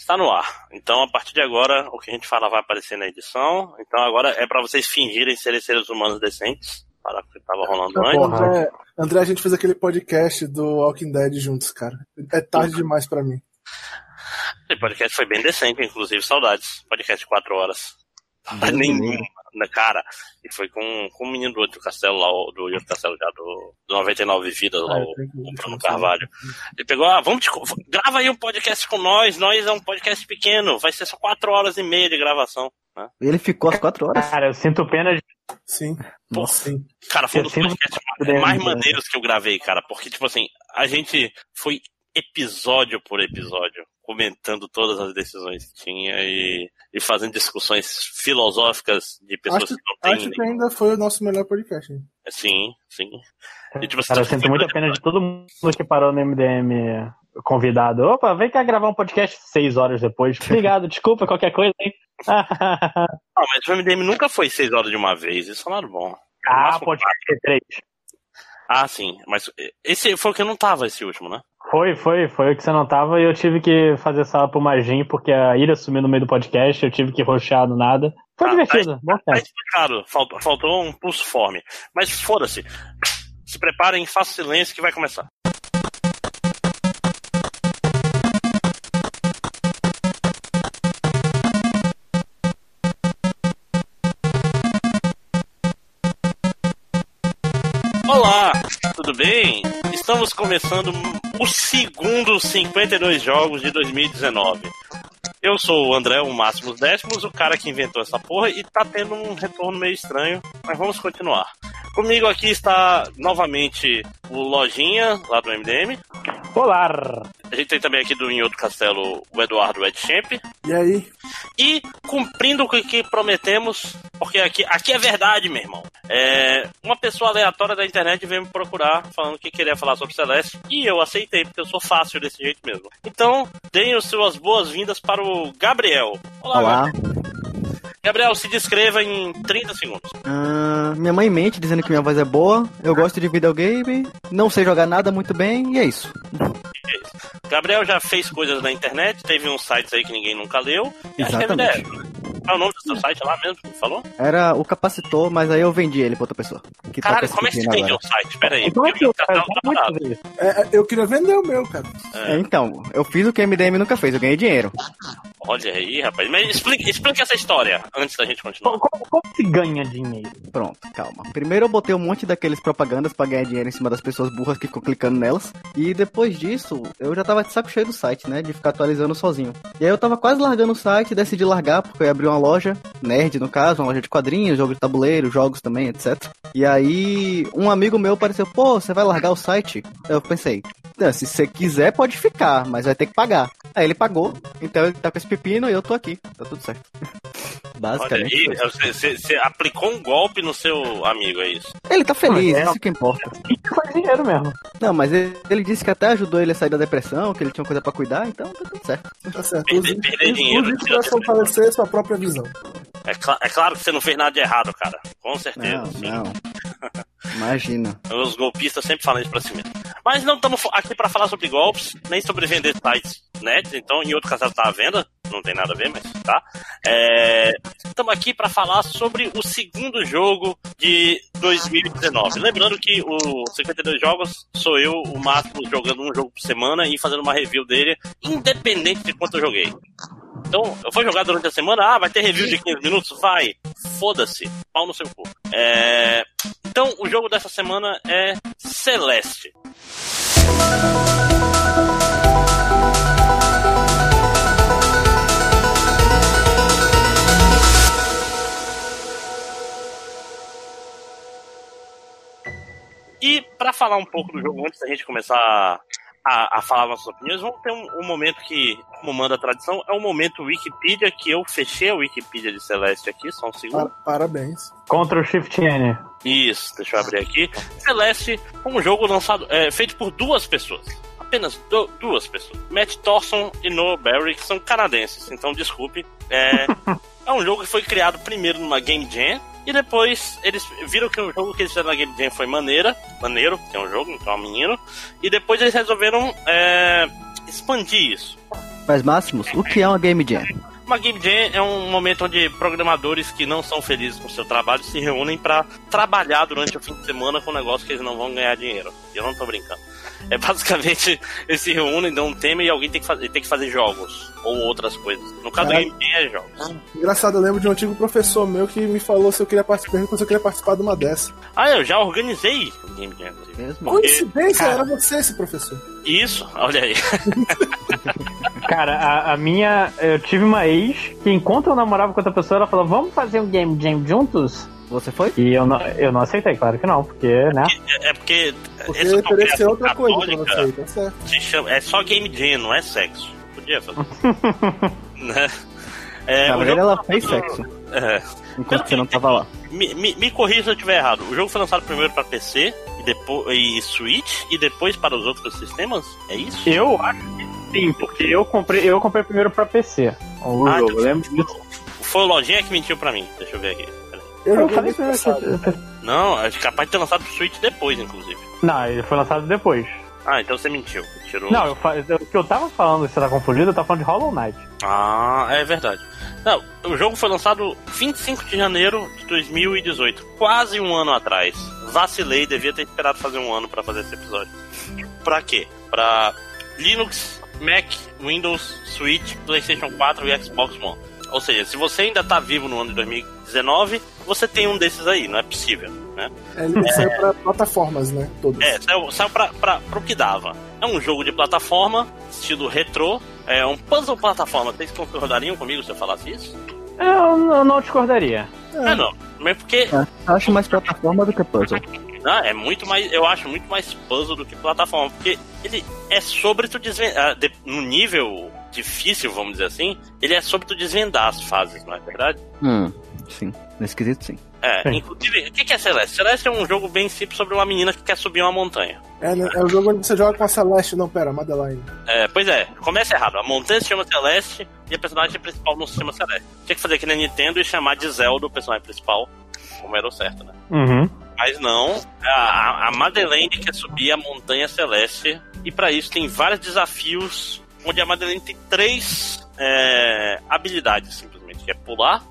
está no ar. Então, a partir de agora, o que a gente fala vai aparecer na edição. Então, agora é para vocês fingirem serem seres humanos decentes. Para o que estava rolando antes. André, André, a gente fez aquele podcast do Walking Dead juntos, cara. É tarde demais para mim. Esse podcast foi bem decente, inclusive, saudades. Podcast de quatro horas. Nenhuma, né, cara. E foi com, com o menino do outro castelo lá, do outro castelo já, do, do 99 Vidas, lá, Ah, o, o Bruno Carvalho. Ele pegou, ah, vamos te, grava aí um podcast com nós, nós é um podcast pequeno, vai ser só quatro horas e meia de gravação. né? Ele ficou às quatro horas? Cara, eu sinto pena de. Sim. Nossa. Sim. Cara, foi um dos podcasts mais né? maneiros que eu gravei, cara, porque, tipo assim, a gente foi episódio por episódio comentando todas as decisões que tinha e, e fazendo discussões filosóficas de pessoas Acho, que não têm acho que ainda foi o nosso melhor podcast. hein? Sim, sim. E, tipo, Cara, eu sinto muita pena de todo mundo que parou no MDM convidado. Opa, vem cá gravar um podcast seis horas depois. Obrigado, desculpa qualquer coisa, hein? Ah, mas o MDM nunca foi seis horas de uma vez, isso é nada bom. ah, podcast três. Ah, sim, mas esse foi o que não tava, esse último, né? Foi, foi, foi o que você não tava e eu tive que fazer sala pro Magin porque a Ira sumiu no meio do podcast, eu tive que roxear do nada. Foi Ah, divertido, bom Tá explicado, faltou, faltou um pulso forme. Mas foda-se. Se preparem, faça silêncio que vai começar. Olá, tudo bem? Estamos começando o segundo 52 jogos de 2019. Eu sou o André, o Máximos Décimos, o cara que inventou essa porra e tá tendo um retorno meio estranho, mas vamos continuar. Comigo aqui está novamente o Lojinha, lá do MDM. Olá! A gente tem também aqui do Em Outro Castelo o Eduardo Edchamp. E aí? E cumprindo com o que prometemos, porque aqui, aqui é verdade, meu irmão. É, uma pessoa aleatória da internet veio me procurar falando que queria falar sobre Celeste e eu aceitei, porque eu sou fácil desse jeito mesmo. Então, deem as suas boas-vindas para o Gabriel. Olá, Olá. Gabriel, se descreva em 30 segundos. Ah, minha mãe mente dizendo que minha voz é boa, eu gosto de videogame, não sei jogar nada muito bem, e é isso. Gabriel já fez coisas na internet, teve uns sites aí que ninguém nunca leu. acho que é Exatamente. Qual é o nome do seu site lá mesmo? que Falou? Era o capacitor, mas aí eu vendi ele pra outra pessoa. Que Caralho, tá como é que você vendeu o site? Pera aí. É que eu muito ver isso? É, é, eu queria vender o meu, cara. É, então, eu fiz o que a MDM nunca fez, eu ganhei dinheiro. Olha aí, rapaz. Mas explique, explique essa história antes da gente continuar. Como, como- como se ganha dinheiro? Pronto, calma. Primeiro eu botei um monte daqueles propagandas pra ganhar dinheiro em cima das pessoas burras que ficam clicando nelas. E depois disso, eu já tava de saco cheio do site, né? De ficar atualizando sozinho. E aí eu tava quase largando o site, decidi largar, porque eu ia abrir uma loja, nerd no caso, uma loja de quadrinhos, jogo de tabuleiro, jogos também, etc. E aí, um amigo meu apareceu, pô, você vai largar o site? Eu pensei, "Não, se você quiser, pode ficar, mas vai ter que pagar. Aí ele pagou, então ele tá com esse pepino e eu tô aqui. Tá tudo certo. Olha Basicamente. aí, foi isso. você, você- aplicou um golpe no seu amigo, é isso? Ele tá feliz, É, isso que importa. Foi dinheiro mesmo. Não, mas ele, ele disse que até ajudou ele a sair da depressão, que ele tinha coisa pra cuidar, então tá tudo certo. Tá certo. Perder- perder dinheiro, isso tira pra fortalecer sua própria visão. É, cla- é claro que você não fez nada de errado, cara. Com certeza. Não, sim. não. Imagina. Os golpistas sempre falam isso pra si mesmo. Mas não estamos aqui pra falar sobre golpes, nem sobre vender sites net. Então, em outro caso, tá à venda. Não tem nada a ver, mas tá. Estamos aqui pra falar sobre o segundo jogo de 2019. Lembrando que o 52 Jogos sou eu, o máximo, jogando um jogo por semana e fazendo uma review dele, independente de quanto eu joguei. Então, eu vou jogar durante a semana, ah, vai ter review de 15 minutos? Vai. Foda-se. Pau no seu cu. É... Então, o jogo dessa semana é Celeste. E para falar um pouco do jogo antes da gente começar a, a falar nossas opiniões, vamos ter um, um momento que, como manda a tradição, é o momento Wikipedia, que eu fechei a Wikipedia de Celeste aqui, só um segundo. Pa- Parabéns. Ctrl Shift N. Isso, deixa eu abrir aqui. Celeste, um jogo lançado, é, feito por duas pessoas. Apenas du- duas pessoas. Matt Thorson e Noah Barry, que são canadenses, então desculpe. É, é um jogo que foi criado primeiro numa Game Jam, E depois eles viram que o jogo que eles fizeram na Game Jam foi maneira, maneiro, que é um jogo, então é um menino. E depois eles resolveram é, expandir isso. Mas, Máximos, o que é uma Game Jam? Uma Game Jam é um momento onde programadores que não são felizes com o seu trabalho se reúnem para trabalhar durante o fim de semana com um negócio que eles não vão ganhar dinheiro. Eu não tô brincando. É basicamente, eles se reúnem, dão um tema e alguém tem que, fazer, tem que fazer jogos. Ou outras coisas. No caso Caralho. Game Jam é jogos. Engraçado, eu lembro de um antigo professor meu que me falou se eu queria participar, se eu queria participar de uma dessa. Ah, eu já organizei Game Jam. Mesmo? Coincidência, Cara. era você esse professor. Isso, olha aí. Cara, a, a minha. Eu tive uma ex que, enquanto eu namorava com outra pessoa, ela falou: Vamos fazer um game jam juntos? Você foi? E eu não, eu não aceitei, claro que não, porque, né? É, é porque. Porque essa congregação outra coisa pra você, tá certo. se chama- é só Game Jam, não é sexo. Podia fazer. né? É, Na verdade, ela fez sexo, É. enquanto você não tava lá. Me, me, me corrija se eu estiver errado. O jogo foi lançado primeiro para PC e depois e Switch e depois para os outros sistemas? É isso? Eu acho que sim, porque eu comprei, eu comprei primeiro pra PC. O Ah, jogo, então- eu lembro disso. Foi o Lojinha que mentiu pra mim. Deixa eu ver aqui. Eu Eu joguei falei mês pra passado. Não, acho capaz de ter lançado pro Switch depois, inclusive. Não, ele foi lançado depois. Ah, então você mentiu. Tirou. Não, eu, fa- o que eu tava falando, se você tá confundido, eu tava falando de Hollow Knight. Ah, é verdade. Não, o jogo foi lançado 25 de janeiro de 2018, quase um ano atrás. Vacilei, devia ter esperado fazer um ano pra fazer esse episódio. Pra quê? Pra Linux, Mac, Windows, Switch, PlayStation 4 e Xbox One. Ou seja, se você ainda tá vivo no ano de 2019, você tem um desses aí, não é possível, né? É, Ele saiu pra plataformas, né? Todas. É, saiu, saiu pra, pra, pro que dava. É um jogo de plataforma, estilo retrô, é um puzzle plataforma. Vocês concordariam comigo se eu falasse isso? Eu, eu não discordaria. É, não. Mas porque É, eu acho mais plataforma do que puzzle. ah, é muito mais. Eu acho muito mais puzzle do que plataforma. Porque ele é sobre tu desvendar. No nível difícil, vamos dizer assim, ele é sobre tu desvendar as fases, não é verdade? Hum, sim. Nesse quesito, sim. É, inclusive, o que é Celeste? Celeste é um jogo bem simples sobre uma menina que quer subir uma montanha. É, né? é o jogo onde você joga com a Celeste, não, pera, Madeline. É, pois é, começa errado. A montanha se chama Celeste e a personagem principal não se chama Celeste. Tinha que fazer aqui na Nintendo e chamar de Zelda o personagem principal, como era o certo, né? Uhum. Mas não, a, a Madeleine quer subir a montanha Celeste e pra isso tem vários desafios, onde a Madeleine tem três é, habilidades, simplesmente, que é pular,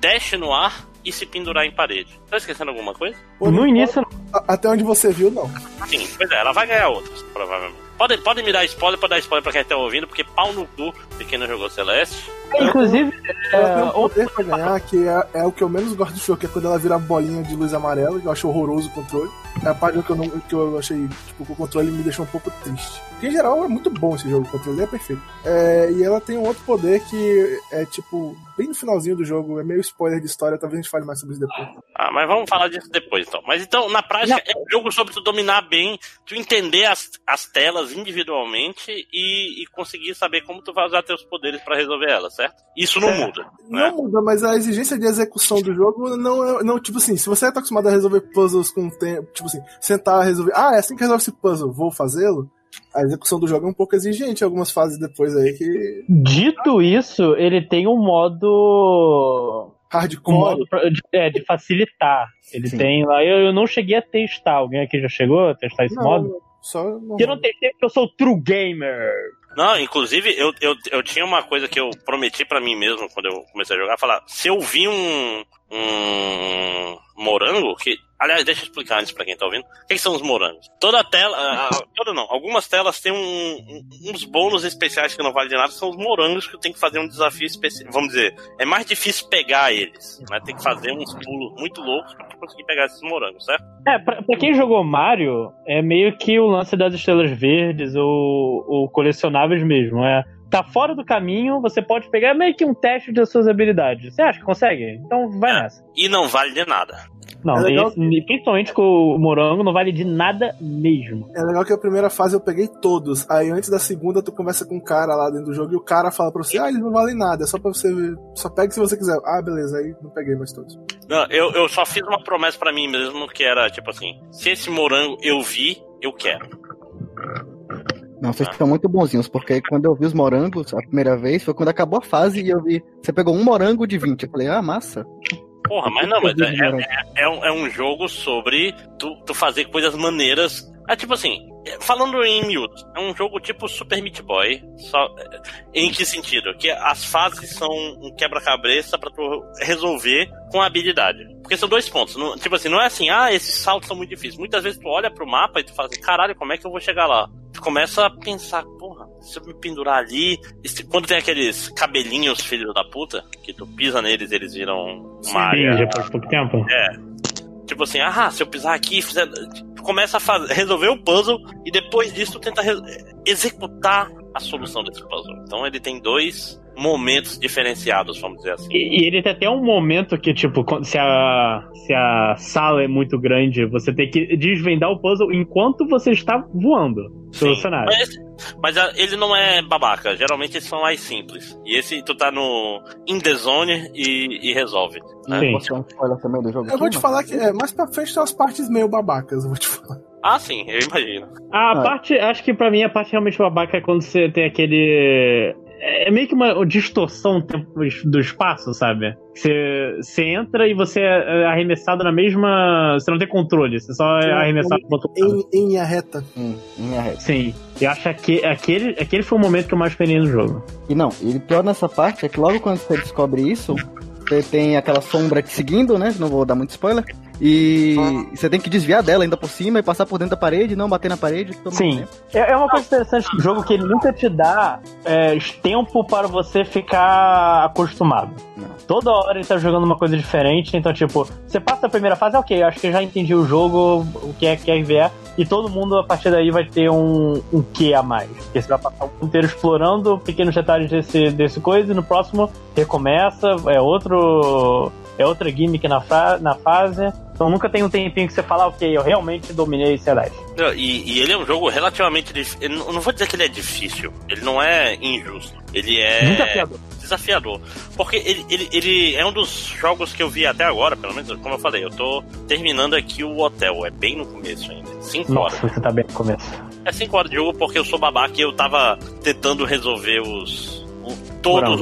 dash no ar e se pendurar em parede. Tá esquecendo alguma coisa? Pô, No início, Até onde você viu, não. Sim, pois é, ela vai ganhar outras, provavelmente. Podem pode me dar spoiler, pode dar spoiler pra quem tá ouvindo, porque pau no cu de quem não jogou Celeste. inclusive, Ela tem um é, outro- poder pra ganhar, que é, é o que eu menos gosto do jogo, que é quando ela vira bolinha de luz amarela, que eu acho horroroso o controle. É a parte que eu, não, que eu achei, tipo, que o controle me deixou um pouco triste. Porque em geral é muito bom esse jogo, o controle é perfeito. É, e ela tem um outro poder que é tipo, bem no finalzinho do jogo, é meio spoiler de história, talvez a gente fale mais sobre isso depois. Ah, mas vamos falar disso depois, então. Mas então, na prática, é um jogo sobre tu dominar bem, tu entender as, as telas individualmente e, e conseguir saber como tu vai usar teus poderes pra resolver elas, certo? Isso não muda. Né? Não muda, mas a exigência de execução do jogo não é. Não, tipo assim, se você tá acostumado a resolver puzzles com tempo, tipo assim, sentar, resolver. Ah, é assim que resolve esse puzzle, vou fazê-lo. A execução do jogo é um pouco exigente algumas fases depois aí que. dito isso, ele tem um modo. Um Hardcore. modo pra- de, é, de facilitar. Ele Sim. tem lá. Eu, eu não cheguei a testar. Alguém aqui já chegou a testar esse modo? não, só. Não, Eu não testei porque eu sou true gamer. Não, inclusive, eu, eu, eu tinha uma coisa que eu prometi pra mim mesmo quando eu comecei a jogar, falar, se eu vi um, um morango, que, aliás, deixa eu explicar antes pra quem tá ouvindo, o que, são os morangos? Toda tela, ah, ah, toda não, algumas telas têm um- um- uns bônus especiais que não valem de nada, são os morangos que tenho que fazer um desafio especial, vamos dizer, é mais difícil pegar eles, né, tem que fazer uns pulos muito loucos pra conseguir pegar esses morangos, certo? É, pra, pra quem jogou Mario, é meio que o lance das estrelas verdes ou, ou colecionáveis mesmo. É, tá fora do caminho, você pode pegar meio que um teste das suas habilidades. Você acha que consegue? Então vai É. nessa. E não vale de nada. Não, É legal esse- principalmente com o morango, não vale de nada mesmo. É legal que a primeira fase eu peguei todos. Aí antes da segunda tu conversa com um cara lá dentro do jogo e o cara fala pra você, ah, eles não valem nada, é só pra você ver. Só pega se você quiser. Ah, beleza, aí não peguei mais todos. Não, eu, eu só fiz uma promessa pra mim mesmo, que era, tipo assim, se esse morango eu vi, eu quero. Não, vocês estão muito bonzinhos, porque quando eu vi os morangos a primeira vez foi quando acabou a fase e eu vi. Você pegou um morango de 20. Eu falei, ah, massa. Porra, mas não, mas é, é, é, um, é um jogo sobre tu, tu fazer coisas maneiras. É tipo assim, falando em miúdos, é um jogo tipo Super Meat Boy. Só, em que sentido? Que as fases são um quebra-cabeça para tu resolver com habilidade. Porque são dois pontos. Não, tipo assim, não é assim, ah, esses saltos são muito difíceis. Muitas vezes tu olha pro mapa e tu fala assim, caralho, como é que eu vou chegar lá? Tu começa a pensar, porra, se eu me pendurar ali. Quando tem aqueles cabelinhos, filhos da puta, que tu pisa neles, eles viram uma área. depois de pouco tempo. É. Tipo assim, ah, se eu pisar aqui, fizer. Começa a fazer, resolver o puzzle e depois disso tenta executar a solução desse puzzle. Então ele tem dois momentos diferenciados, vamos dizer assim. E, e ele tem até um momento que, tipo, se a, se a sala é muito grande, você tem que desvendar o puzzle enquanto você está voando pelo cenário. Mas, mas a, ele não é babaca, geralmente eles são mais simples. E esse tu tá no in the zone e, e resolve. Né? Sim. Jogo? Eu vou te falar que é, mais pra frente tem as partes meio babacas, eu vou te falar. Ah, sim, eu imagino. A Ah. parte, acho que pra mim a parte realmente babaca é quando você tem aquele. É meio que uma distorção do espaço, sabe? Você, você entra e você é arremessado na mesma. Você não tem controle, você só é Sim, arremessado pro outro lado. Em, em linha reta. Em minha rede. Sim. Eu acho que aquele, aquele foi o momento que eu mais penei no jogo. E não, e pior nessa parte é que logo quando você descobre isso, você tem aquela sombra te seguindo, né? Não vou dar muito spoiler. E você tem que desviar dela ainda por cima e passar por dentro da parede, não bater na parede. Sim. tempo. É, é uma coisa interessante do jogo que ele nunca te dá é, tempo para você ficar acostumado. Não. Toda hora ele tá jogando uma coisa diferente, então, tipo, você passa a primeira fase, ok, eu acho que eu já entendi o jogo, o que é que é ver, e todo mundo a partir daí vai ter um, um quê a mais. Porque você vai passar o tempo inteiro explorando pequenos detalhes desse, desse coisa, e no próximo recomeça, é outro. É outra gimmick na, fa na fase. Então nunca tem um tempinho que você fala, ok, eu realmente dominei Celeste. E, e ele é um jogo relativamente difícil. Eu não vou dizer que ele é difícil. Ele não é injusto. Ele é Desafiador. desafiador. Porque ele, ele, ele é um dos jogos que eu vi até agora, pelo menos, como eu falei, eu tô terminando aqui o hotel. É bem no começo ainda. 5 horas. Você tá bem no começo. É 5 horas de jogo porque eu sou babaca e eu tava tentando resolver os. Todos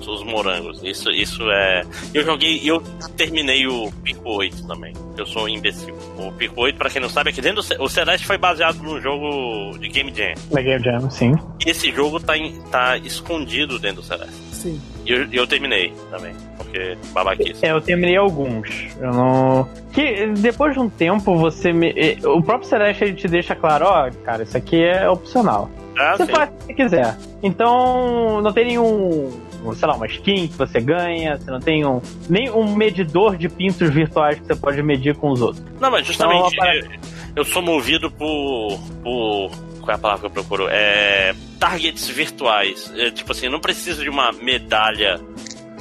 os, os morangos. Isso, isso é. Eu joguei. Eu terminei o Pico 8 também. Eu sou um imbecil. O Pico 8, pra quem não sabe, é que dentro do. Ce- O Celeste foi baseado num jogo de Game Jam. Na Game Jam, sim. E esse jogo tá, em- tá escondido dentro do Celeste. Sim. E eu, eu terminei também. Porque babaquice. É, eu terminei alguns. Eu não. Que depois de um tempo você me. eh, O próprio Celeste ele te deixa claro, ó, cara, isso aqui é opcional. Ah, Você sim. faz o que você quiser. Então, não tem nenhum. Sei lá, uma skin que você ganha, você não tem um, nem um medidor de pintos virtuais que você pode medir com os outros. Não, mas justamente Então, eu, eu sou movido por, por. Qual é a palavra que eu procuro? É. Targets virtuais. É, tipo assim, eu não preciso de uma medalha.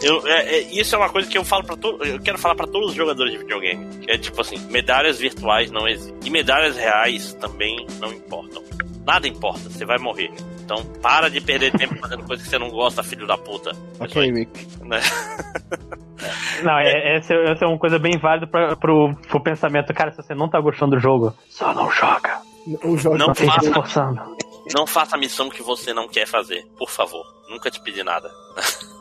Eu, é- é- isso é uma coisa que eu falo para todo, eu quero falar para todos os jogadores de videogame. É tipo assim, medalhas virtuais não existem. E medalhas reais também não importam. Nada importa, você vai morrer. Então para de perder tempo fazendo coisa que você não gosta, filho da puta. Ok, Rick. Né? Não, é, essa, é- essa é uma coisa bem válida pra, pro, pro pensamento. Cara, se você não tá gostando do jogo, só não joga. O jogo Não Não faça. esforçando. Não faça a missão que você não quer fazer, por favor. Nunca te pedi nada.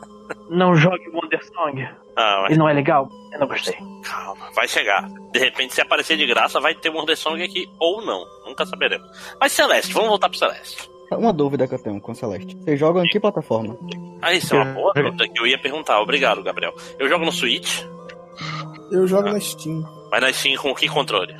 Não jogue Wonder Song. Ah, mas Ele não é legal? Eu não gostei. calma, vai chegar. De repente, se aparecer de graça, vai ter Wonder Song aqui ou não. Nunca saberemos. Mas Celeste, vamos voltar pro Celeste. Uma dúvida que eu tenho com Celeste. Vocês jogam em que plataforma? Ah, isso é uma boa pergunta que eu ia perguntar. Obrigado, Gabriel. Eu jogo no Switch, Eu jogo na Steam. mas na Steam com que controle?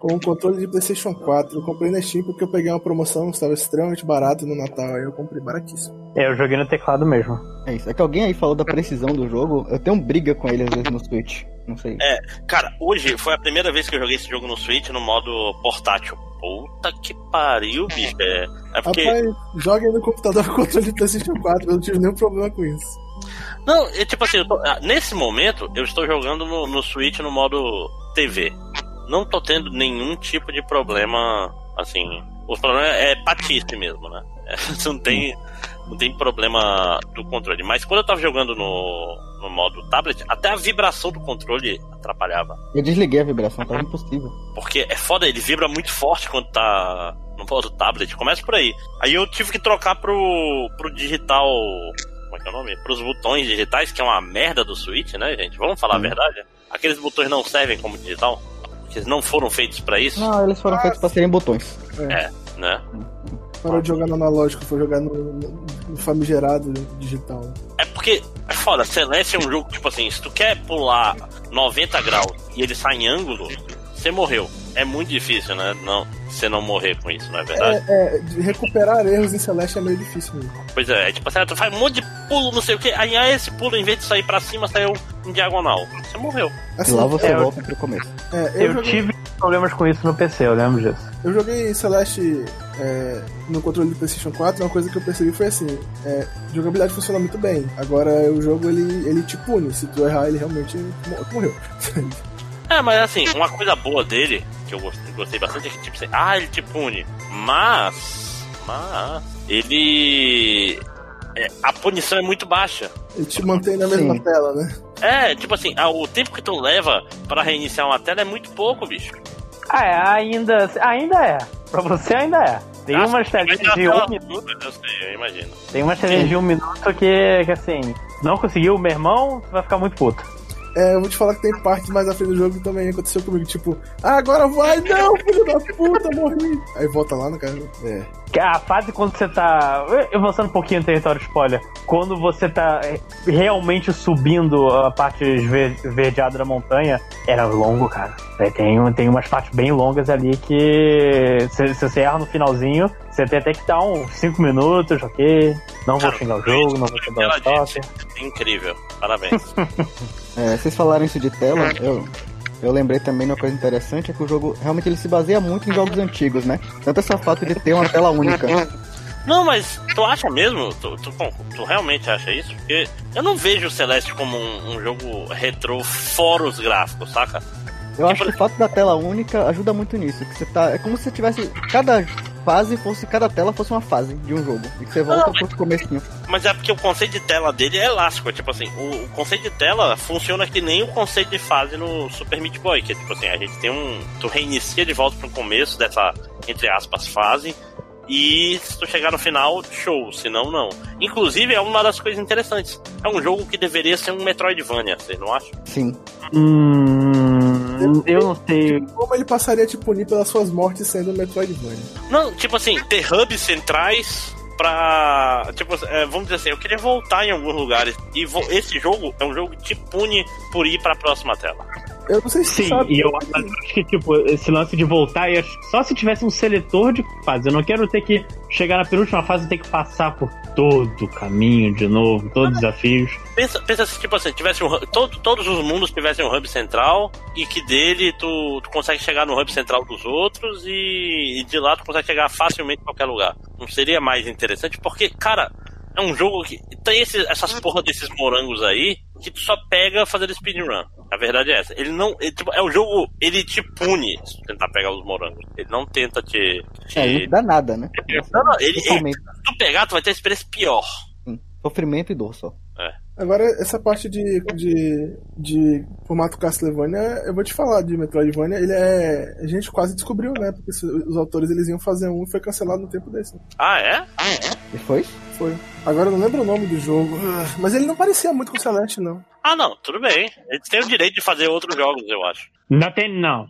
Com o controle de PlayStation 4. Eu comprei na Steam porque eu peguei uma promoção, estava extremamente barato no Natal. Aí eu comprei baratíssimo. É, eu joguei no teclado mesmo. É isso. É que alguém aí falou da precisão do jogo. Eu tenho briga com ele às vezes no Switch. Não sei. Cara, hoje foi a primeira vez que eu joguei esse jogo no Switch no modo portátil. Puta que pariu, bicho. É, é porque. Rapaz, joga aí no computador com o controle de PlayStation 4. Eu não tive nenhum problema com isso. Não, é tipo assim, eu tô- ah, nesse momento eu estou jogando no, no Switch no modo TV. Não tô tendo nenhum tipo de problema, assim. O problema é patice mesmo, né? É, não tem, não tem problema do controle. Mas quando eu tava jogando no, no modo tablet, até a vibração do controle atrapalhava. Eu desliguei a vibração, tava impossível. Porque é foda, ele vibra muito forte quando tá no modo tablet. Começa por aí. Aí eu tive que trocar pro, pro digital. como é que é o nome? Pros botões digitais, que é uma merda do Switch, né, gente? Vamos falar Sim. a verdade? Aqueles botões não servem como digital? Eles não foram feitos pra isso, Não, eles foram feitos pra serem botões. né? Parou de jogar no analógico, foi jogar no, no- no famigerado digital. É porque, é foda, Celeste é um jogo, tipo assim, se tu quer pular 90 graus e ele sai em ângulo, você morreu. É muito difícil, né? Não, você não morrer com isso, não é verdade? É, de recuperar erros em Celeste é meio difícil mesmo. Pois é, é tipo assim, ah, tu faz um monte de pulo, não sei o que, aí ah, esse pulo, em vez de sair pra cima, saiu em diagonal. Você morreu. E Assim, lá você é, eu- volta pro começo. é, eu, Eu joguei, tive problemas com isso no PC, eu lembro disso. eu joguei Celeste é, no controle do PlayStation 4, uma coisa que eu percebi foi assim: é, jogabilidade funciona muito bem. Agora o jogo ele, ele te pune. Se tu errar, ele realmente mo- morreu. É, mas assim, uma coisa boa dele, que eu gostei, gostei bastante, é que tipo assim, ah, ele te pune. Mas. Mas. Ele. é, a punição é muito baixa. ele te mantém na mesma Sim. tela, né? É, tipo assim, ah, o tempo que tu leva pra reiniciar uma tela é muito pouco, bicho. Ah, é, ainda, ainda é. Pra você ainda é. Tem Ah, umas telinhas de um minuto. Eu sei, eu imagino. Tem umas telinhas de um minuto que, que assim, não conseguiu, meu irmão, você vai ficar muito puto. É, eu vou te falar que tem partes mais à frente do jogo que também aconteceu comigo. Tipo, ah, agora vai, não, filho da puta, morri. Aí volta lá no cara. É. Que A fase quando você tá. Eu vou um pouquinho no território spoiler. Quando você tá é, realmente subindo a parte esverdeada da montanha, era longo, cara. É, Tem, tem umas partes bem longas ali que. Você erra no finalzinho, você tem até que dar uns 5 minutos, ok? Não vou xingar o jogo, não vou Ela um toque. disse, incrível. Parabéns. É, vocês falaram isso de tela, eu, eu lembrei também de uma coisa interessante, é que o jogo realmente ele se baseia muito em jogos antigos, né? Tanto esse fato de ter uma tela única. Não, mas tu acha mesmo? Tu, tu, tu realmente acha isso? Porque eu não vejo o Celeste como um, um jogo retrô fora os gráficos, saca? Eu acho que o fato da tela única ajuda muito nisso. Que você tá, é como se tivesse. Cada fase fosse. Cada tela fosse uma fase de um jogo. E que você volta Não, pro comecinho. Mas é porque o conceito de tela dele é elástico. é Tipo assim, o, o conceito de tela funciona que nem o conceito de fase no Super Meat Boy. Que é tipo assim, a gente tem um. Tu reinicia de volta pro começo dessa, entre aspas, fase. E se tu chegar no final, show. Se não, não. Inclusive, é uma das coisas interessantes. É um jogo que deveria ser um Metroidvania, vocês não acham? Sim. Hum. Eu não sei. Como ele passaria a te punir pelas suas mortes sendo um Metroidvania? Não, tipo assim, ter hubs centrais pra. Tipo, é, vamos dizer assim, eu queria voltar em alguns lugares. E vo- esse jogo é um jogo que te pune por ir pra próxima tela. Eu não sei se Sim, sabe. e eu acho que, tipo, esse lance de voltar, que só se tivesse um seletor de fase. Eu não quero ter que chegar na penúltima fase e ter que passar por todo o caminho de novo, todos os desafios. Pensa, pensa se, tipo assim, tivesse um hub- todo, todos os mundos tivessem um hub central e que dele tu, tu consegue chegar no hub central dos outros e, e de lá tu consegue chegar facilmente em qualquer lugar. Não seria mais interessante? Porque, cara, é um jogo que tem esses, essas porra desses morangos aí que tu só pega fazendo speedrun. A verdade é essa. Ele não. ele, tipo, é um jogo. Ele te pune se tentar pegar os morangos. Ele não tenta te. te... É, não dá nada, né? Não, não, ele, ele, se tu pegar, tu vai ter uma experiência pior. sim. Sofrimento e dor só. Agora, essa parte de, de, de formato Castlevania, eu vou te falar de Metroidvania, ele é. A gente quase descobriu, né? Porque os autores eles iam fazer um e foi cancelado no tempo desse. Ah, é? E foi? Foi. Agora eu não lembro o nome do jogo. Ah, Mas ele não parecia muito com o Celeste, não. Ah, não, tudo bem. Eles têm o direito de fazer outros jogos, eu acho. Não tem, não.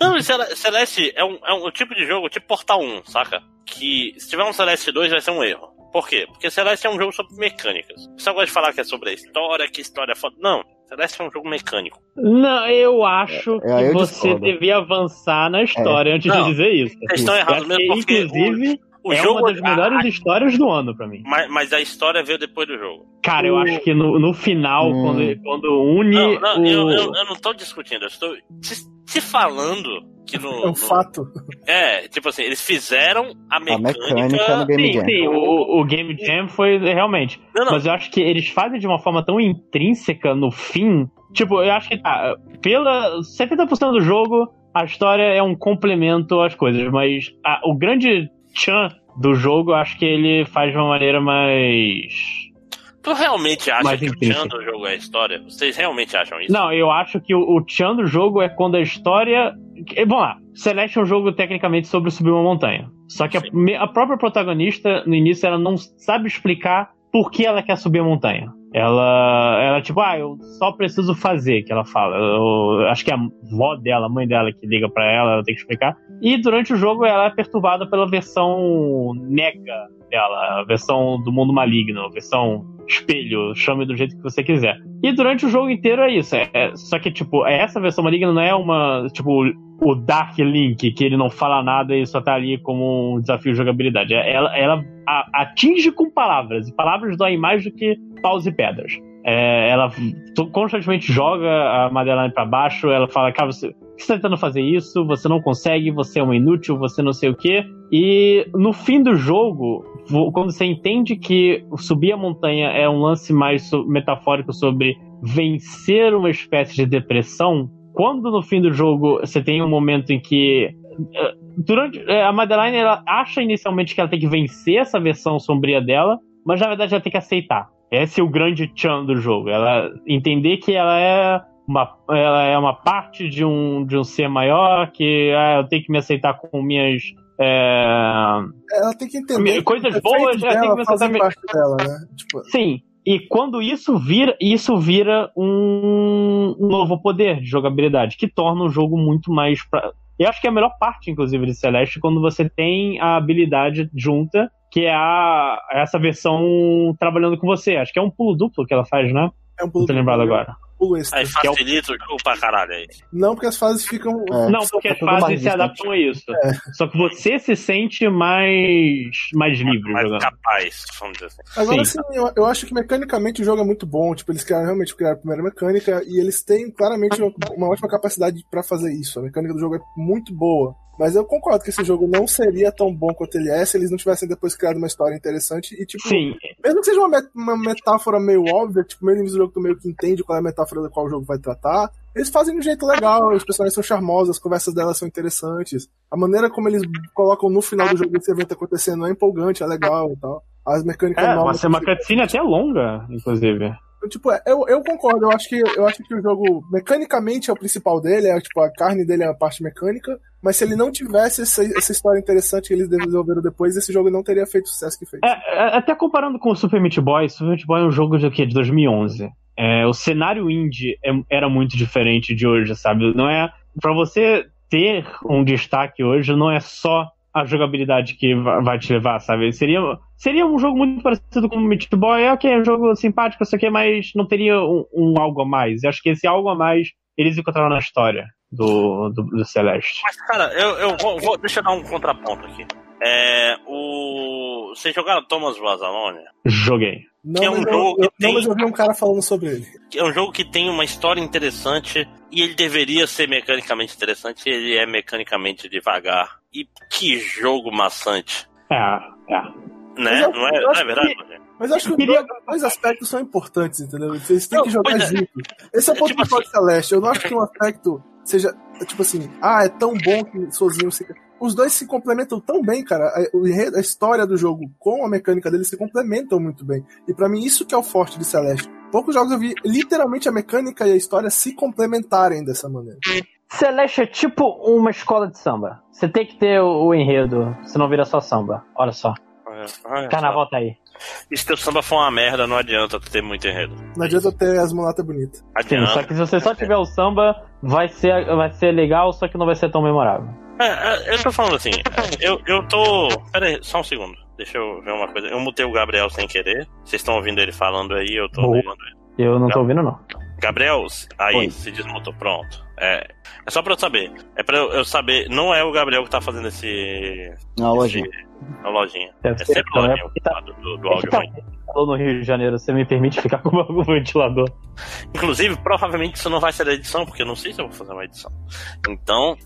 Não, Cele- Celeste é um, é um tipo de jogo, tipo Portal 1, saca? Que se tiver um Celeste 2 vai ser um erro. Por quê? Porque Celeste é um jogo sobre mecânicas. O pessoal gosta de falar que é sobre a história, que história é foda. Não, Celeste é um jogo mecânico. Não, eu acho É, que eu você discordo. devia avançar na história antes Não. de dizer isso. Vocês estão errados mesmo, que, porque inclusive, o é jogo. uma das melhores histórias do ano pra mim. mas, mas a história veio depois do jogo. Cara, eu O- acho que no, no final, Hum. quando, quando une Não, não, o... eu, eu, eu não tô discutindo, eu estou te, te falando que no. É um no- fato. é, tipo assim, eles fizeram a A mecânica. mecânica no Game Sim, Jam. sim, o, o Game Jam foi realmente. Não, não, Mas eu acho que eles fazem de uma forma tão intrínseca no fim. Tipo, eu acho que tá. Pela 70% do jogo, a história é um complemento às coisas. Mas a- o grande chan do jogo, eu acho que ele faz de uma maneira mais. Tu realmente acha Mais que o intrínseco. Chan do jogo é a história? Vocês realmente acham isso? Não, eu acho que o, o chan do jogo é quando a história. que- Vamos lá, Celeste é um jogo tecnicamente sobre subir uma montanha. Só que a, a própria protagonista, no início, ela não sabe explicar por que ela quer subir a montanha. Ela, ela tipo, ah, eu só preciso fazer, que ela fala. Eu, acho que é a avó dela, a mãe dela, que liga para ela, ela tem que explicar. E durante o jogo ela é perturbada pela versão nega dela, a versão do mundo maligno, a versão espelho, chame do jeito que você quiser. E durante o jogo inteiro é isso. É, é, só que, tipo, essa versão maligna não é uma. Tipo, o Dark Link, que ele não fala nada e só tá ali como um desafio de jogabilidade. É, ela, ela atinge com palavras, e palavras doem mais do que paus e pedras. É, ela constantemente joga a Madeline para baixo, ela fala, cara, você, você tá tentando fazer isso, você não consegue, você é um inútil, você não sei o quê. E no fim do jogo, quando você entende que subir a montanha é um lance mais metafórico sobre vencer uma espécie de depressão, quando no fim do jogo você tem um momento em que eh, durante eh, a Madeline ela acha inicialmente que ela tem que vencer essa versão sombria dela, mas na verdade ela tem que aceitar. Esse é o grande chan do jogo. Ela entender que ela é uma, ela é uma parte de um, de um ser maior, que ah, eu tenho que me aceitar com minhas. É... Ela tem que entender. Coisas que boas, ela tem que me aceitar. Parte dela, né? tipo... Sim. E quando isso vira, isso vira um novo poder de jogabilidade, que torna o jogo muito mais. Pra... Eu acho que é a melhor parte, inclusive, de Celeste, quando você tem a habilidade junta que é a, essa versão trabalhando com você. Acho que é um pulo duplo que ela faz, né? É um pulo Não tô lembrado agora pulo extra. Aí facilita o jogo pra caralho aí. Não, porque as fases ficam. É, não, porque as fases se adaptam a isso. É. Só que você se sente mais, mais livre mais jogando. capaz, vamos dizer assim. Agora sim, sim eu, eu, acho que mecanicamente o jogo é muito bom. Tipo, eles criaram, realmente criaram a primeira mecânica e eles têm claramente uma, uma ótima capacidade para fazer isso. A mecânica do jogo é muito boa. Mas eu concordo que esse jogo não seria tão bom quanto ele é se eles não tivessem depois criado uma história interessante e, tipo, Sim. mesmo que seja uma, uma metáfora meio óbvia, tipo, meio no jogo tu meio que entende qual é a metáfora da qual o jogo vai tratar, eles fazem de um jeito legal, os personagens são charmosos, as conversas delas são interessantes, a maneira como eles colocam no final do jogo esse evento acontecendo é empolgante, é legal e tal. As mecânicas é, novas. Uma cutscene até longa, inclusive. Tipo, é, eu, eu concordo, eu acho, que, eu acho que o jogo, mecanicamente, é o principal dele, é tipo, a carne dele é a parte mecânica, mas se ele não tivesse essa, essa história interessante que eles desenvolveram depois, esse jogo não teria feito o sucesso que fez. É, é, até comparando com o Super Meat Boy, Super Meat Boy é um jogo de, quê? de 2011. É, o cenário indie é, era muito diferente de hoje, sabe? Não é. para você ter um destaque hoje, não é só a jogabilidade que vai te levar, sabe? Seria, seria um jogo muito parecido com o Meat Boy, é ok, é um jogo simpático, isso aqui, mas não teria um, um, algo a mais. Eu acho que esse algo a mais eles encontraram na história do, do, do Celeste. Mas, cara, eu, eu vou, vou, Deixa eu dar um contraponto aqui. É, o... Vocês jogaram Thomas Vazalone? Joguei. Não, é um jogo eu, eu, tem... não, mas eu vi um cara falando sobre ele. É um jogo que tem uma história interessante e ele deveria ser mecanicamente interessante e ele é mecanicamente devagar. E que jogo maçante. É, é. Né? não, é, não é verdade? Que... Mas eu acho que queria... dois aspectos são importantes, entendeu? Vocês têm não, que jogar é. junto. Esse é o ponto tipo assim... Celeste. Eu não acho que um aspecto seja, tipo assim, ah, é tão bom que sozinho se os dois se complementam tão bem, cara. A, a, história do jogo com a mecânica dele se complementam muito bem. E para mim, isso que é o forte de Celeste. Poucos jogos eu vi literalmente a mecânica e a história se complementarem dessa maneira. Celeste é tipo uma escola de samba. Você tem que ter o, o enredo, senão vira só samba. Olha só. Olha, Carnaval tá aí. E se teu samba for uma merda, não adianta ter muito enredo. Não adianta ter as mulatas bonitas. Sim, só que se você só tiver o samba, vai ser, vai ser legal, só que não vai ser tão memorável. É, é, eu tô falando assim, eu, eu tô. Pera aí, só um segundo. Deixa eu ver uma coisa. Eu mutei o Gabriel sem querer. Vocês estão ouvindo ele falando aí, eu tô ouvindo ele. Eu não tô ouvindo, não. Gabriel, aí Oi. se desmutou, pronto. É, é só pra eu saber. É pra eu, eu saber. Não é o Gabriel que tá fazendo esse. Na lojinha. Na lojinha. Deve é sempre então, lojinha é tá, do, do áudio tá, no Rio de Janeiro, você me permite ficar com o ventilador. Inclusive, provavelmente isso não vai ser da edição, porque eu não sei se eu vou fazer uma edição. Então,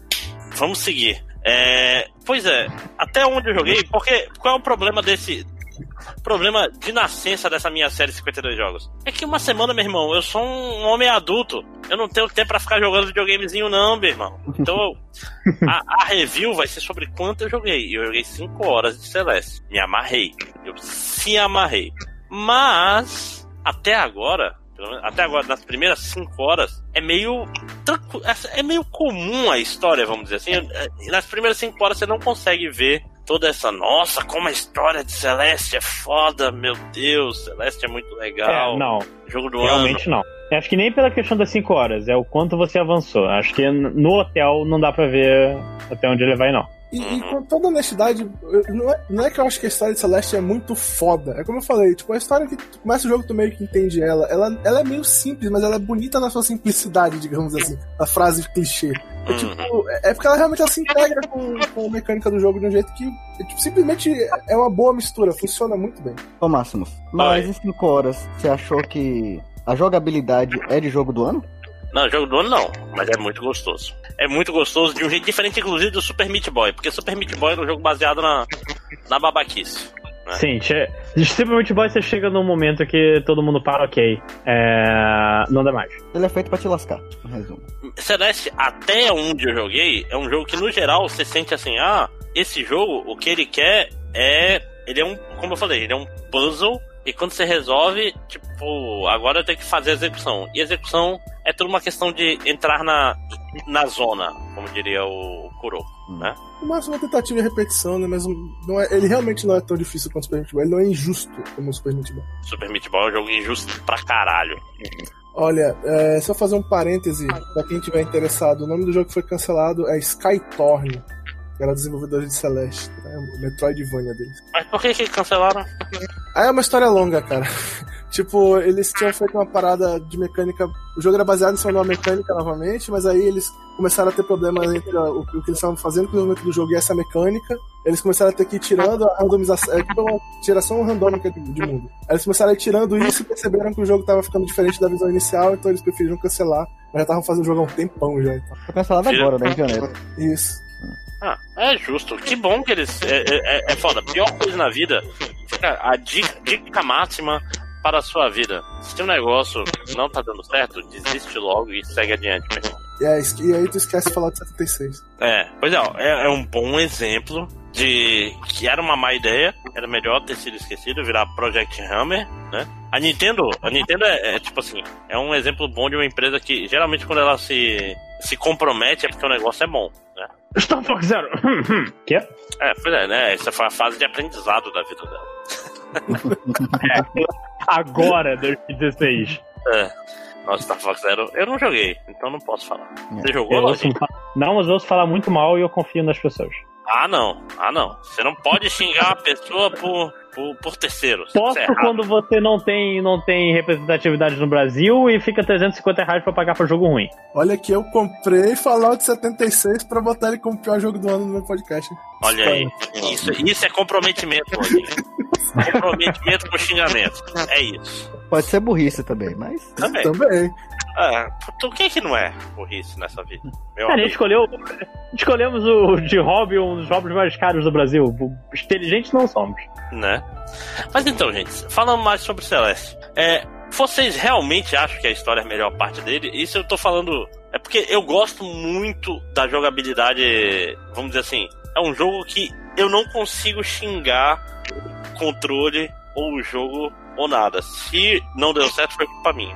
vamos seguir. É, pois é, até onde eu joguei, porque qual é o problema desse. Problema de nascença dessa minha série 52 jogos? É que uma semana, meu irmão, eu sou um homem adulto. Eu não tenho tempo para ficar jogando videogamezinho, não, meu irmão. Então, a, a, review vai ser sobre quanto eu joguei. Eu joguei 5 horas de Celeste. Me amarrei. Eu se amarrei. Mas, até agora, até agora, nas primeiras cinco horas, é meio. É meio comum a história, vamos dizer assim. É, nas primeiras cinco horas você não consegue ver toda essa. Nossa, como a história de Celeste é foda, meu Deus, Celeste é muito legal. É, não, Jogo do realmente ano. não. Acho que nem pela questão das 5 horas, é o quanto você avançou. Acho que no hotel não dá pra ver até onde ele vai, não. E, e com toda honestidade, não é, não é que eu acho que a história de Celeste é muito foda. É como eu falei, tipo, a história que tu começa o jogo, tu meio que entende ela. Ela, ela é meio simples, mas ela é bonita na sua simplicidade, digamos assim. A frase clichê. É, Uhum. tipo, é é porque ela realmente ela se integra com, com a mecânica do jogo de um jeito que é, tipo, simplesmente é uma boa mistura, funciona muito bem. Ô, Máximos, mas Oi. em 5 horas, você achou que a jogabilidade é de jogo do ano? Não, jogo do ano não, mas é muito gostoso. É muito gostoso, de um jeito diferente, inclusive, do Super Meat Boy, porque Super Meat Boy era um jogo baseado na, na babaquice. Sim, che... Simplesmente Boy você chega num momento que todo mundo para, ok. É... Não dá mais. Ele é feito pra te lascar, em resumo. Celeste, até onde eu joguei, é um jogo que no geral você sente assim, ah, esse jogo, o que ele quer é. Ele é um, como eu falei, ele é um puzzle, e quando você resolve, tipo, agora eu tenho que fazer a execução. E a execução é tudo uma questão de entrar na, na zona, como diria o Kuro, né? O máximo é uma tentativa de repetição, né? Mas não é, ele realmente não é tão difícil quanto o Super Meat Boy. Ele não é injusto como o Super Meat Boy. Super Meat Boy é um jogo injusto pra caralho. Olha, é, só fazer um parêntese pra quem tiver interessado. O nome do jogo que foi cancelado é Skytorn, era desenvolvedor de Celeste, né? o Metroidvania deles. Mas por que que cancelaram? Aí é uma história longa, cara. tipo, eles tinham feito uma parada de mecânica. O jogo era baseado em só numa mecânica novamente, mas aí eles começaram a ter problemas entre o, o que eles estavam fazendo com o desenvolvimento do jogo e essa mecânica. Eles começaram a ter que ir tirando a randomização. É tipo uma geração randômica de, de mundo. Aí eles começaram a ir tirando isso e perceberam que o jogo tava ficando diferente da visão inicial, então eles preferiram cancelar. Mas já estavam fazendo o jogo há um tempão já. Então. Foi cancelado agora, né, em janeiro. Isso. Ah, é justo. Que bom que eles. É, é, é foda. A pior coisa na vida. A dica, dica máxima para a sua vida. Se um negócio não tá dando certo, desiste logo e segue adiante, meu irmão. E, é, e aí tu esquece de falar de 76. É, pois é, é, é um bom exemplo de que era uma má ideia, era melhor ter sido esquecido, virar Project Hammer, né? A Nintendo, a Nintendo é, é, tipo assim, é um exemplo bom de uma empresa que geralmente quando ela se, se compromete é porque o negócio é bom, né? Star Fox Zero! que? É, pois é, né? Essa foi a fase de aprendizado da vida dela. Agora, 2016. É. Nossa, Star Fox Zero, eu não joguei, então não posso falar. Você jogou, Eu ouço, não, mas eu ouço falar muito mal e eu confio nas pessoas. Ah, não. Ah, não. Você não pode xingar a pessoa por, por, por terceiros. Isso Posso é quando você não tem, não tem representatividade no Brasil e fica 350 reais pra pagar pra jogo ruim. Olha que eu comprei Fallout 76 pra botar ele como pior jogo do ano no meu podcast. Olha aí. Isso, isso é comprometimento, comprometimento com xingamento. É isso. Pode ser burrice também, mas. Também. Também. Ah, então quem que não é burrice nessa vida? Meu A gente escolheu. Escolhemos o de hobby um dos hobbies mais caros do Brasil. Inteligentes não somos. né? Mas então, gente, falando mais sobre Celeste, é, vocês realmente acham que a história é a melhor parte dele? Isso eu tô falando. É porque eu gosto muito da jogabilidade, vamos dizer assim, é um jogo que eu não consigo xingar controle ou o jogo ou nada. Se não deu certo, foi culpa minha.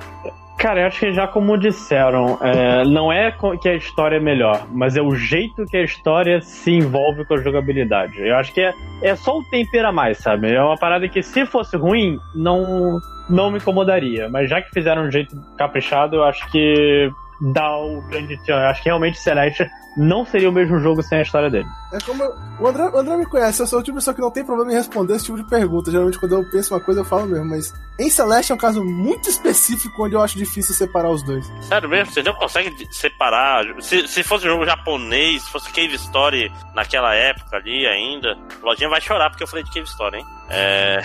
Cara, eu acho que já como disseram, é, não é que a história é melhor, mas é o jeito que a história se envolve com a jogabilidade. Eu acho que é, é só o tempero a mais, sabe? É uma parada que se fosse ruim, não, não me incomodaria. Mas já que fizeram um jeito caprichado, eu acho que dá o grande tchan. Eu acho que realmente Celeste não seria o mesmo jogo sem a história dele. É como. eu- O André, o André me conhece, eu sou o tipo de pessoa que não tem problema em responder esse tipo de pergunta. Geralmente, quando eu penso uma coisa, eu falo mesmo. Mas em Celeste é um caso muito específico onde eu acho difícil separar os dois. Sério mesmo, vocês não conseguem de- separar. Se, se fosse um jogo japonês, se fosse Cave Story naquela época ali ainda, Lojinha vai chorar porque eu falei de Cave Story, hein? É.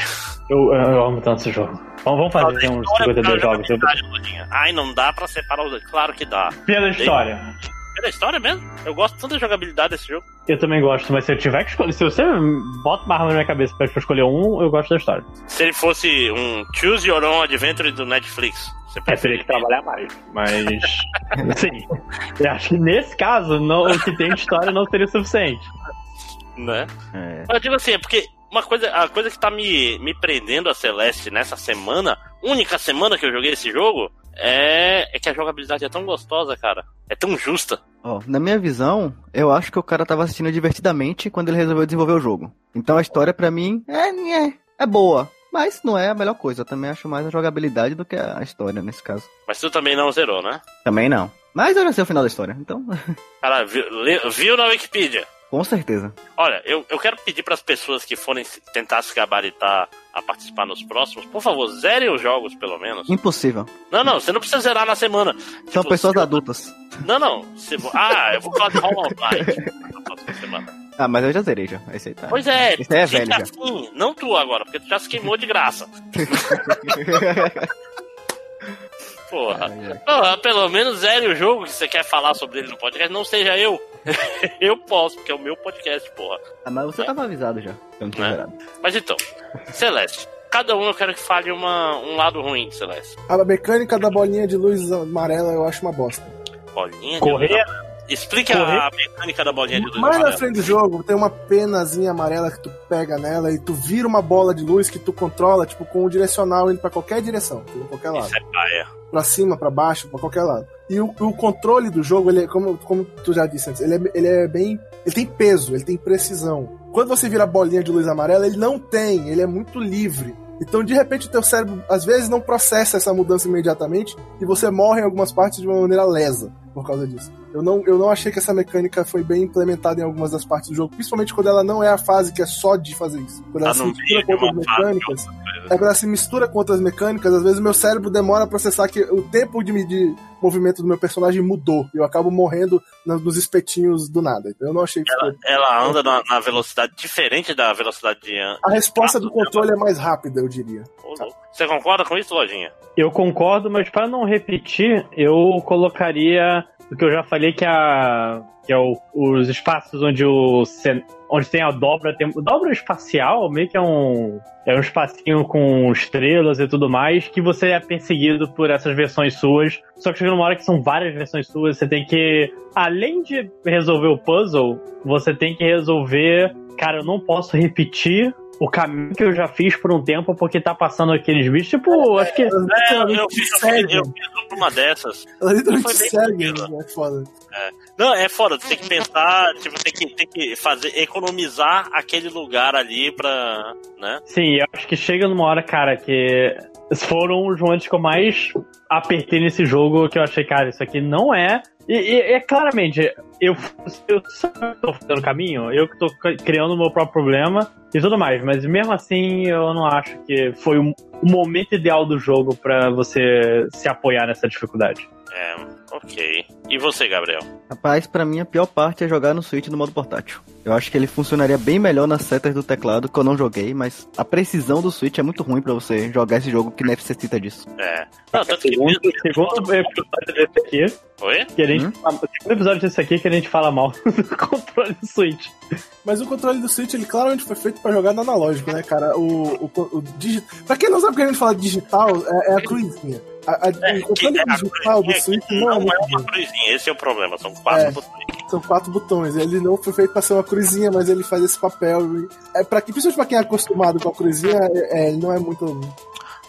Eu, eu amo tanto esse jogo. Vamos, vamos fazer uns História é 52 jogos. Eu- jogabilidade, Lojinha. Ai, não dá pra separar os dois. Claro que dá. Pela história. Pela história mesmo? Eu gosto tanto da jogabilidade desse jogo. Eu também gosto, mas se eu tiver que escolher, se você bota uma arma na minha cabeça pra escolher um, eu gosto da história. Se ele fosse um Choose Your Own Adventure do Netflix, você É, teria que trabalhar mais, mas. sim. Eu acho que nesse caso, não, o que tem de história não seria suficiente. né? É. Mas eu digo assim, é porque uma coisa, a coisa que tá me, me prendendo a Celeste nessa semana, única semana que eu joguei esse jogo, é, é que a jogabilidade é tão gostosa, cara. É tão justa. Ó, na minha visão, eu acho que o cara tava assistindo divertidamente quando ele resolveu desenvolver o jogo. Então a história pra mim é, é, é boa. Mas não é a melhor coisa. Eu também acho mais a jogabilidade do que a história nesse caso. Mas tu também não zerou, né? Também não. Mas eu já sei o final da história, então. Cara, viu, viu na Wikipedia? Com certeza. Olha, eu, eu quero pedir para as pessoas que forem tentar se gabaritar a participar nos próximos, por favor, zerem os jogos, pelo menos. Impossível. Não, não, você não precisa zerar na semana. São Tipo, pessoas se adultas. Não, não. se Ah, eu vou falar de Hollow Knight na próxima semana. Ah, mas eu já zerei já. Esse aí tá. Pois é, Esse é velho assim. Não tu agora, porque tu já se queimou de graça. Porra. Ai, ai. Porra, pelo menos zere o jogo que você quer falar sobre ele no podcast, não seja eu. eu posso, porque é o meu podcast, porra. Ah, mas você tava avisado já. Eu não tinha É. Mas então, Celeste. Cada um eu quero que fale uma, um lado ruim de Celeste. A mecânica da bolinha de luz amarela eu acho uma bosta. Bolinha de Correr? luz. Explique Correr? a mecânica da bolinha de luz. Mais na amarela. frente do jogo tem uma penazinha amarela que tu pega nela e tu vira uma bola de luz que tu controla, tipo, com o direcional indo pra qualquer direção, pra qualquer lado. Isso é paia. Pra cima, pra baixo, pra qualquer lado. E o, o controle do jogo, ele é, como, como tu já disse antes, ele é, ele é bem. Ele tem peso, ele tem precisão. Quando você vira a bolinha de luz amarela, ele não tem, ele é muito livre. Então, de repente, o teu cérebro, às vezes, não processa essa mudança imediatamente e você morre em algumas partes de uma maneira lesa por causa disso. Eu não, eu não achei que essa mecânica foi bem implementada em algumas das partes do jogo, principalmente quando ela não é a fase que é só de fazer isso. Quando ela Tá se mistura com outras mecânicas, é quando ela se mistura com outras mecânicas, às vezes o meu cérebro demora a processar que o tempo de medir movimento do meu personagem mudou. E eu acabo morrendo nos espetinhos do nada. Então eu não achei que ficou. Ela anda na, na velocidade diferente da velocidade de. A resposta do controle é mais rápida, eu diria. Ô, louco. Você concorda com isso, Lojinha? Eu concordo, mas para não repetir, eu colocaria o que eu já falei que é a que é o- os espaços onde o onde tem a dobra, tem dobra espacial, meio que é um é um espacinho com estrelas e tudo mais, que você é perseguido por essas versões suas. Só que chega numa hora que são várias versões suas, você tem que além de resolver o puzzle, você tem que resolver, cara, eu não posso repetir o caminho que eu já fiz por um tempo porque tá passando aqueles bichos. Tipo, acho que Elas É, eu, eu, fiz, eu, fiz, seguem. eu fiz uma dessas. Elas literalmente tranquilo. é foda. Não, é foda, tu tem que pensar, tipo, tem que, tem que fazer, economizar aquele lugar ali pra. né? Sim, eu acho que chega numa hora, cara, que foram os momentos que eu mais apertei nesse jogo, que eu achei, cara, isso aqui não é. E, é claramente, eu, eu só tô fazendo caminho, eu que tô criando o meu próprio problema e tudo mais, mas mesmo assim eu não acho que foi o, momento ideal do jogo pra você se apoiar nessa dificuldade. É, ok. E você, Gabriel? Rapaz, pra mim a pior parte é jogar no Switch no modo portátil. Eu acho que ele funcionaria bem melhor nas setas do teclado, que eu não joguei, mas a precisão do Switch é muito ruim pra você jogar esse jogo que necessita disso. É. Não, tanto que Segundo, episódio desse aqui, Oi? que a gente, Hum? fala- segundo episódio desse aqui que a gente fala mal do controle do Switch. Mas o controle do Switch, ele claramente foi feito pra jogar no analógico, né, cara? O, o, o digi... Pra quem não sabe o que a gente fala digital, é, é a cruzinha. A, a, É, o controle é, digital do cruzinha Switch não é não muito é uma cruzinha, esse é o problema, são quatro É. botões. São quatro botões. Ele não foi feito pra ser uma cruzinha, mas ele faz esse papel. É pra, que- principalmente pra quem é acostumado com a cruzinha, é, é, ele não é muito.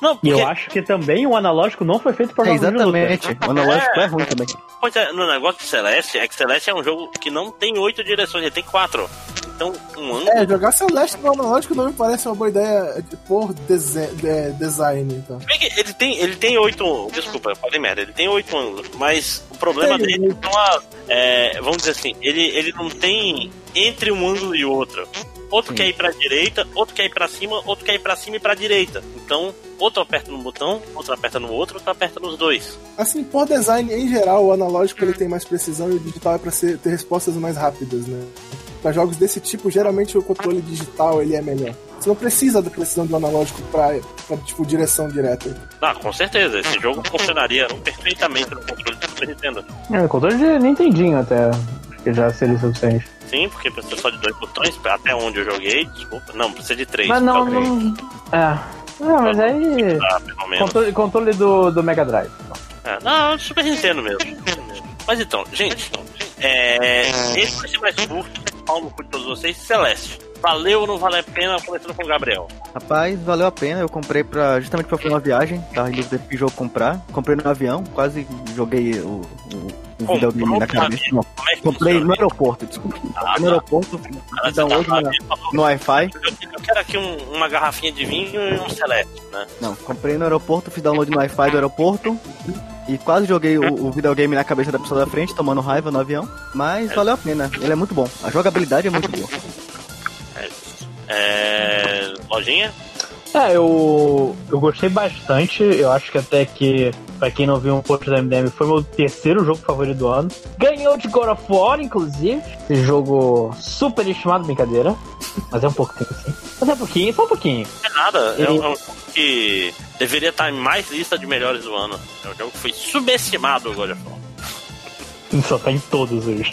Não, E porque, eu acho que também o analógico não foi feito para É, luta. exatamente. O analógico é ruim também. pois é, no negócio de Celeste, é que Celeste é um jogo que não tem oito direções, ele tem quatro. Então, um ângulo. É, jogar Celeste no analógico não me parece uma boa ideia de- por dese- de- design, então. Ele tem, ele tem oito. Desculpa, eu falei merda. Ele tem oito ângulos, mas o problema Tem, dele são as. é, vamos dizer assim, ele, ele não tem entre um ângulo e outro. Outro Sim. quer ir pra direita, outro quer ir pra cima, outro quer ir pra cima e pra direita. Então, outro aperta no botão, outro aperta no outro, outro aperta nos dois. Assim, por design em geral, o analógico ele tem mais precisão e o digital é pra ser, ter respostas mais rápidas, né? Pra jogos desse tipo, geralmente o controle digital ele é melhor. Você não precisa da precisão do analógico pra, pra tipo, direção direta. Ah, com certeza, esse jogo funcionaria perfeitamente no controle do Super Nintendo. É, controle de Nintendinho até. Que já seria suficiente. Sim, porque precisa só de dois botões, até onde eu joguei, desculpa. Não, precisa de três. Mas não, não. É. Não, mas aí. Menos. Controle, controle do, do Mega Drive. É, não, Super Nintendo mesmo. Mas então, gente, é, esse vai ser mais curto. Pau no cu de todos vocês. Celeste, valeu ou não vale a pena? Começando com o Gabriel. Rapaz, valeu a pena. Eu comprei pra, justamente pra fazer uma viagem. Tava em dúvida que jogo comprar. Comprei no avião, quase joguei o, o, o videogame na cabeça. Não, é que comprei no aeroporto, desculpa. Ah, no aeroporto, fiz você download tá- falou, no Wi-Fi. Eu, eu quero aqui um- uma garrafinha de vinho e um select, né? Não, comprei no aeroporto, fiz download no Wi-Fi do aeroporto. E quase joguei o, o videogame na cabeça da pessoa da frente, tomando raiva no avião. Mas valeu a pena, ele é muito bom. A jogabilidade é muito boa. É, lojinha? É, eu, eu gostei bastante. Eu acho que até que, pra quem não viu um post da MDM, foi meu terceiro jogo favorito do ano. Ganhou de God of War, inclusive. Esse jogo super estimado, brincadeira. Mas é um pouquinho, sim. Mas é um pouquinho, só um pouquinho. É nada. É, Ele- um, é um jogo que deveria estar em mais lista de melhores do ano. É um jogo que foi subestimado, o God of War. Só tá em todos os.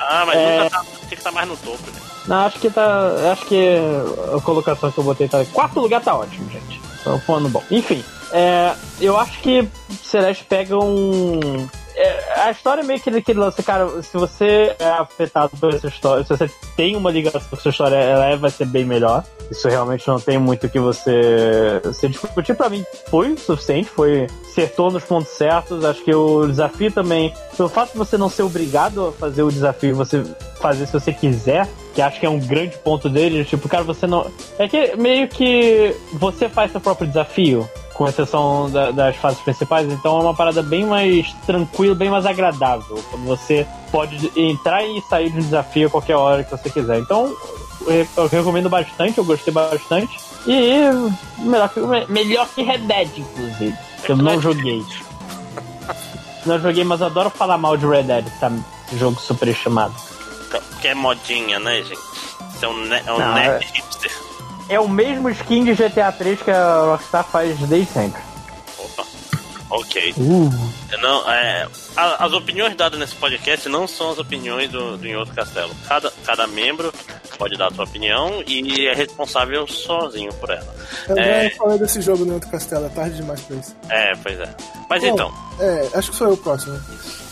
Ah, mas É. nunca tá, tem que estar mais no topo. Né? Não, acho que tá. Acho que a colocação que eu botei tá. Quarto lugar tá ótimo, gente. Então, foi um ano bom. Enfim, é, eu acho que Celeste pega um. É, a história é meio que daquele lance, cara, se você é afetado por essa história, se você tem uma ligação com essa história, ela é- vai ser bem melhor. Isso realmente não tem muito que você se discutir. Pra mim, foi o suficiente, foi. Acertou nos pontos certos. Acho que o desafio também. Pelo fato de você não ser obrigado a fazer o desafio, você fazer se você quiser, que acho que é um grande ponto dele, tipo, cara, você não. É que meio que você faz seu próprio desafio, com exceção da- das fases principais, então é uma parada bem mais tranquila, bem mais agradável. Quando você pode entrar e sair de um desafio a qualquer hora que você quiser. Então, eu, recomendo bastante, eu gostei bastante. E melhor que, melhor que Red Dead, inclusive. que Eu não joguei. Não joguei, mas eu adoro falar mal de Red Dead, tá? Esse jogo super estimado. Porque é modinha, né, gente? Isso é um, ne é um Não, nerd é- o mesmo skin de GTA 3 que a Rockstar faz desde sempre. Opa. Ok. Uh. Não, é, a- as opiniões dadas nesse podcast não são as opiniões do, do Em Outro Castelo. Cada, cada membro pode dar a sua opinião e é responsável sozinho por ela. Eu É. já falei desse jogo no outro castelo, é tarde demais pra isso. É, pois é. Mas Bom, então, É, acho que sou eu o próximo.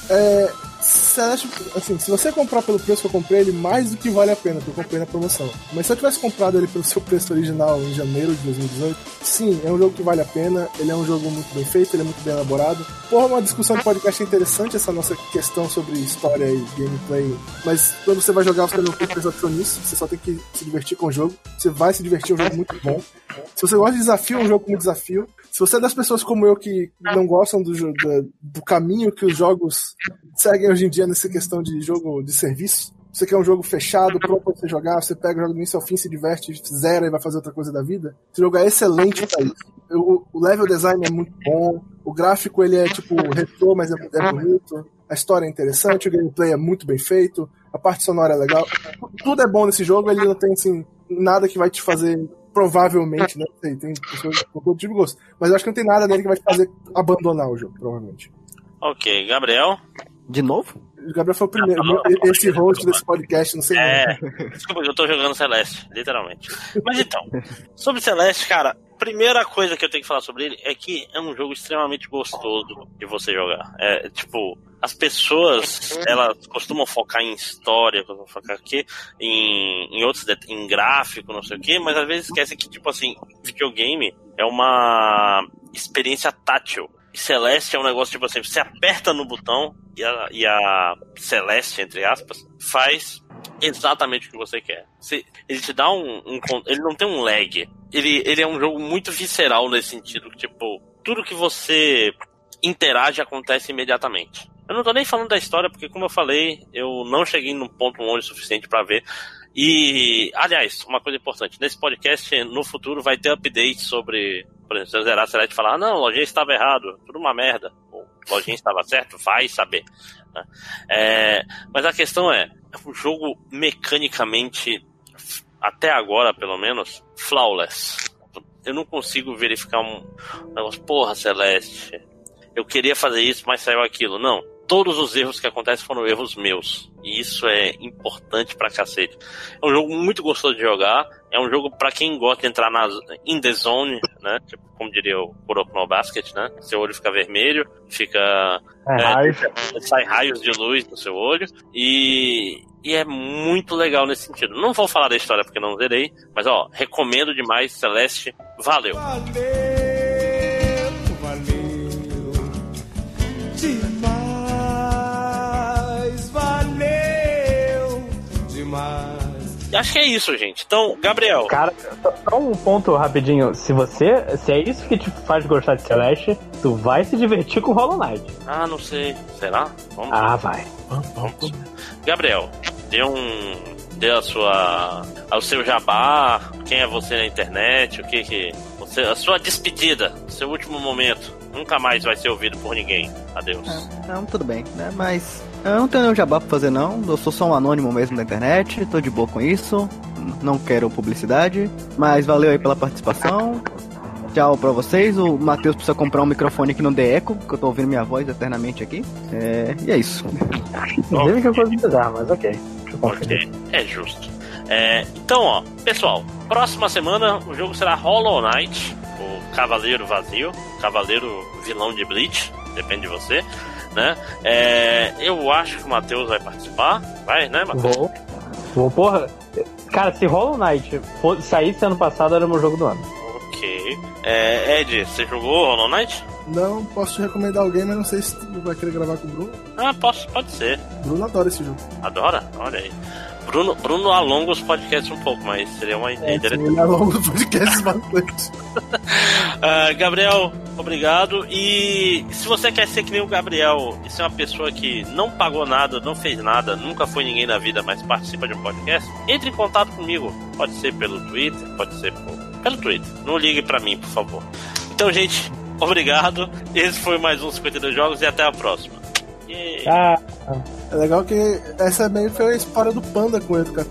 É, Celeste, assim, se você comprar pelo preço que eu comprei ele, mais do que vale a pena, porque eu comprei na promoção. Mas se eu tivesse comprado ele pelo seu preço original em janeiro de 2018, sim, é um jogo que vale a pena, ele é um jogo muito bem feito, ele é muito bem elaborado. Porra, uma discussão de podcast interessante essa nossa questão sobre história e gameplay, mas quando você vai jogar, você não tem que nisso, você só tem que se divertir com o jogo. Você vai se divertir, é um jogo muito bom. Se você gosta de desafio, é um jogo como desafio. Se você é das pessoas como eu que não gostam do, do, do caminho que os jogos seguem hoje em dia nessa questão de jogo de serviço, você quer um jogo fechado, pronto pra você jogar, você pega o jogo do início ao fim, se diverte, zera e vai fazer outra coisa da vida. Esse jogo é excelente pra isso. O, o level design é muito bom, o gráfico ele é tipo retrô, mas é, é bonito, a história é interessante, o gameplay é muito bem feito, a parte sonora é legal. Tudo é bom nesse jogo, ele não tem assim nada que vai te fazer provavelmente, né? Sei, tem pessoas com todo tipo de gosto. Mas eu acho que não tem nada nele que vai te fazer abandonar o jogo, provavelmente. ok, Gabriel. De novo? O Gabriel foi o primeiro, esse host desse podcast, não sei É, não. desculpa, eu tô jogando Celeste, literalmente. Mas então, sobre Celeste, cara, primeira coisa que eu tenho que falar sobre ele é que é um jogo extremamente gostoso de você jogar. É, tipo, as pessoas, elas costumam focar em história, costumam focar aqui em, em outros em gráfico, não sei o que, mas às vezes esquece que, tipo assim, videogame é uma experiência tátil. E Celeste é um negócio, tipo assim, você aperta no botão e a, e a Celeste, entre aspas, faz exatamente o que você quer. Ele te dá um, um Ele não tem um lag. Ele, ele é um jogo muito visceral nesse sentido. Tipo, tudo que você interage acontece imediatamente. Eu não tô nem falando da história, porque como eu falei, eu não cheguei num ponto longe o suficiente pra ver. E, aliás, uma coisa importante, nesse podcast, no futuro, vai ter update sobre, por exemplo, se eu zerar a Celeste e falar, ah, não, o lojinha estava errado, tudo uma merda. Ou, lojinha estava certo, vai saber. né? É, mas a questão é, o jogo mecanicamente, até agora pelo menos, flawless. Eu não consigo verificar um negócio, porra, Celeste, eu queria fazer isso, mas saiu aquilo. Não. Todos os erros que acontecem foram erros meus. E isso é importante pra cacete. É um jogo muito gostoso de jogar. É um jogo pra quem gosta de entrar na in the zone, né? Tipo, como diria o Kuroko no Basket, né? Seu olho fica vermelho, fica É, É. sai raios de luz no seu olho e, e é muito legal nesse sentido. Não vou falar da história porque não zerei, mas ó, recomendo demais Celeste, valeu. Valeu, acho que é isso, gente. Então, Gabriel. Cara, só um ponto rapidinho. Se você. Se é isso que te faz gostar de Celeste, tu vai se divertir com Hollow Knight. Ah, não sei. Será? Vamos Ah, vai. Vamos. Gabriel, dê um. Dê a sua. ao seu jabá, quem é você na internet, o que que. Você, a sua despedida, seu último momento. Nunca mais vai ser ouvido por ninguém. Adeus. É, não, tudo bem, né? Mas eu não tenho nenhum jabá pra fazer, não. Eu sou só um anônimo mesmo da internet, tô de boa com isso. Não quero publicidade. Mas valeu aí pela participação. Tchau pra vocês. O Matheus precisa comprar um microfone que não dê eco, porque eu tô ouvindo minha voz eternamente aqui. É... E é isso. Inclusive que eu vou bizarro, mas ok. Ok, é justo. É, então, ó, pessoal, próxima semana o jogo será Hollow Knight, o Cavaleiro Vazio, Cavaleiro Vilão de Bleach, depende de você né? É, eu acho que o Matheus vai participar. Vai, né, Matheus? Vou. Vou, porra. Cara, se Hollow Knight saísse ano passado, era o meu jogo do ano. Ok. É, Ed, você jogou Hollow Knight? Não, posso te recomendar alguém, mas não sei se tu vai querer gravar com o Bruno. Ah, posso, pode ser. Bruno adora esse jogo. Adora? Olha aí. Bruno, Bruno alonga os podcasts um pouco, mas seria uma ideia é, interessante. Ele alonga os podcasts bastante. uh, Gabriel, obrigado. E se você quer ser que nem o Gabriel e ser uma pessoa que não pagou nada, não fez nada, nunca foi ninguém na vida, mas participa de um podcast, entre em contato comigo. Pode ser pelo Twitter, pode ser por... pelo Twitter. Não ligue para mim, por favor. Então, gente, obrigado. Esse foi mais um 52 Jogos e até a próxima. Yeah. Ah. É legal que essa meio foi a história do panda com ele, cara.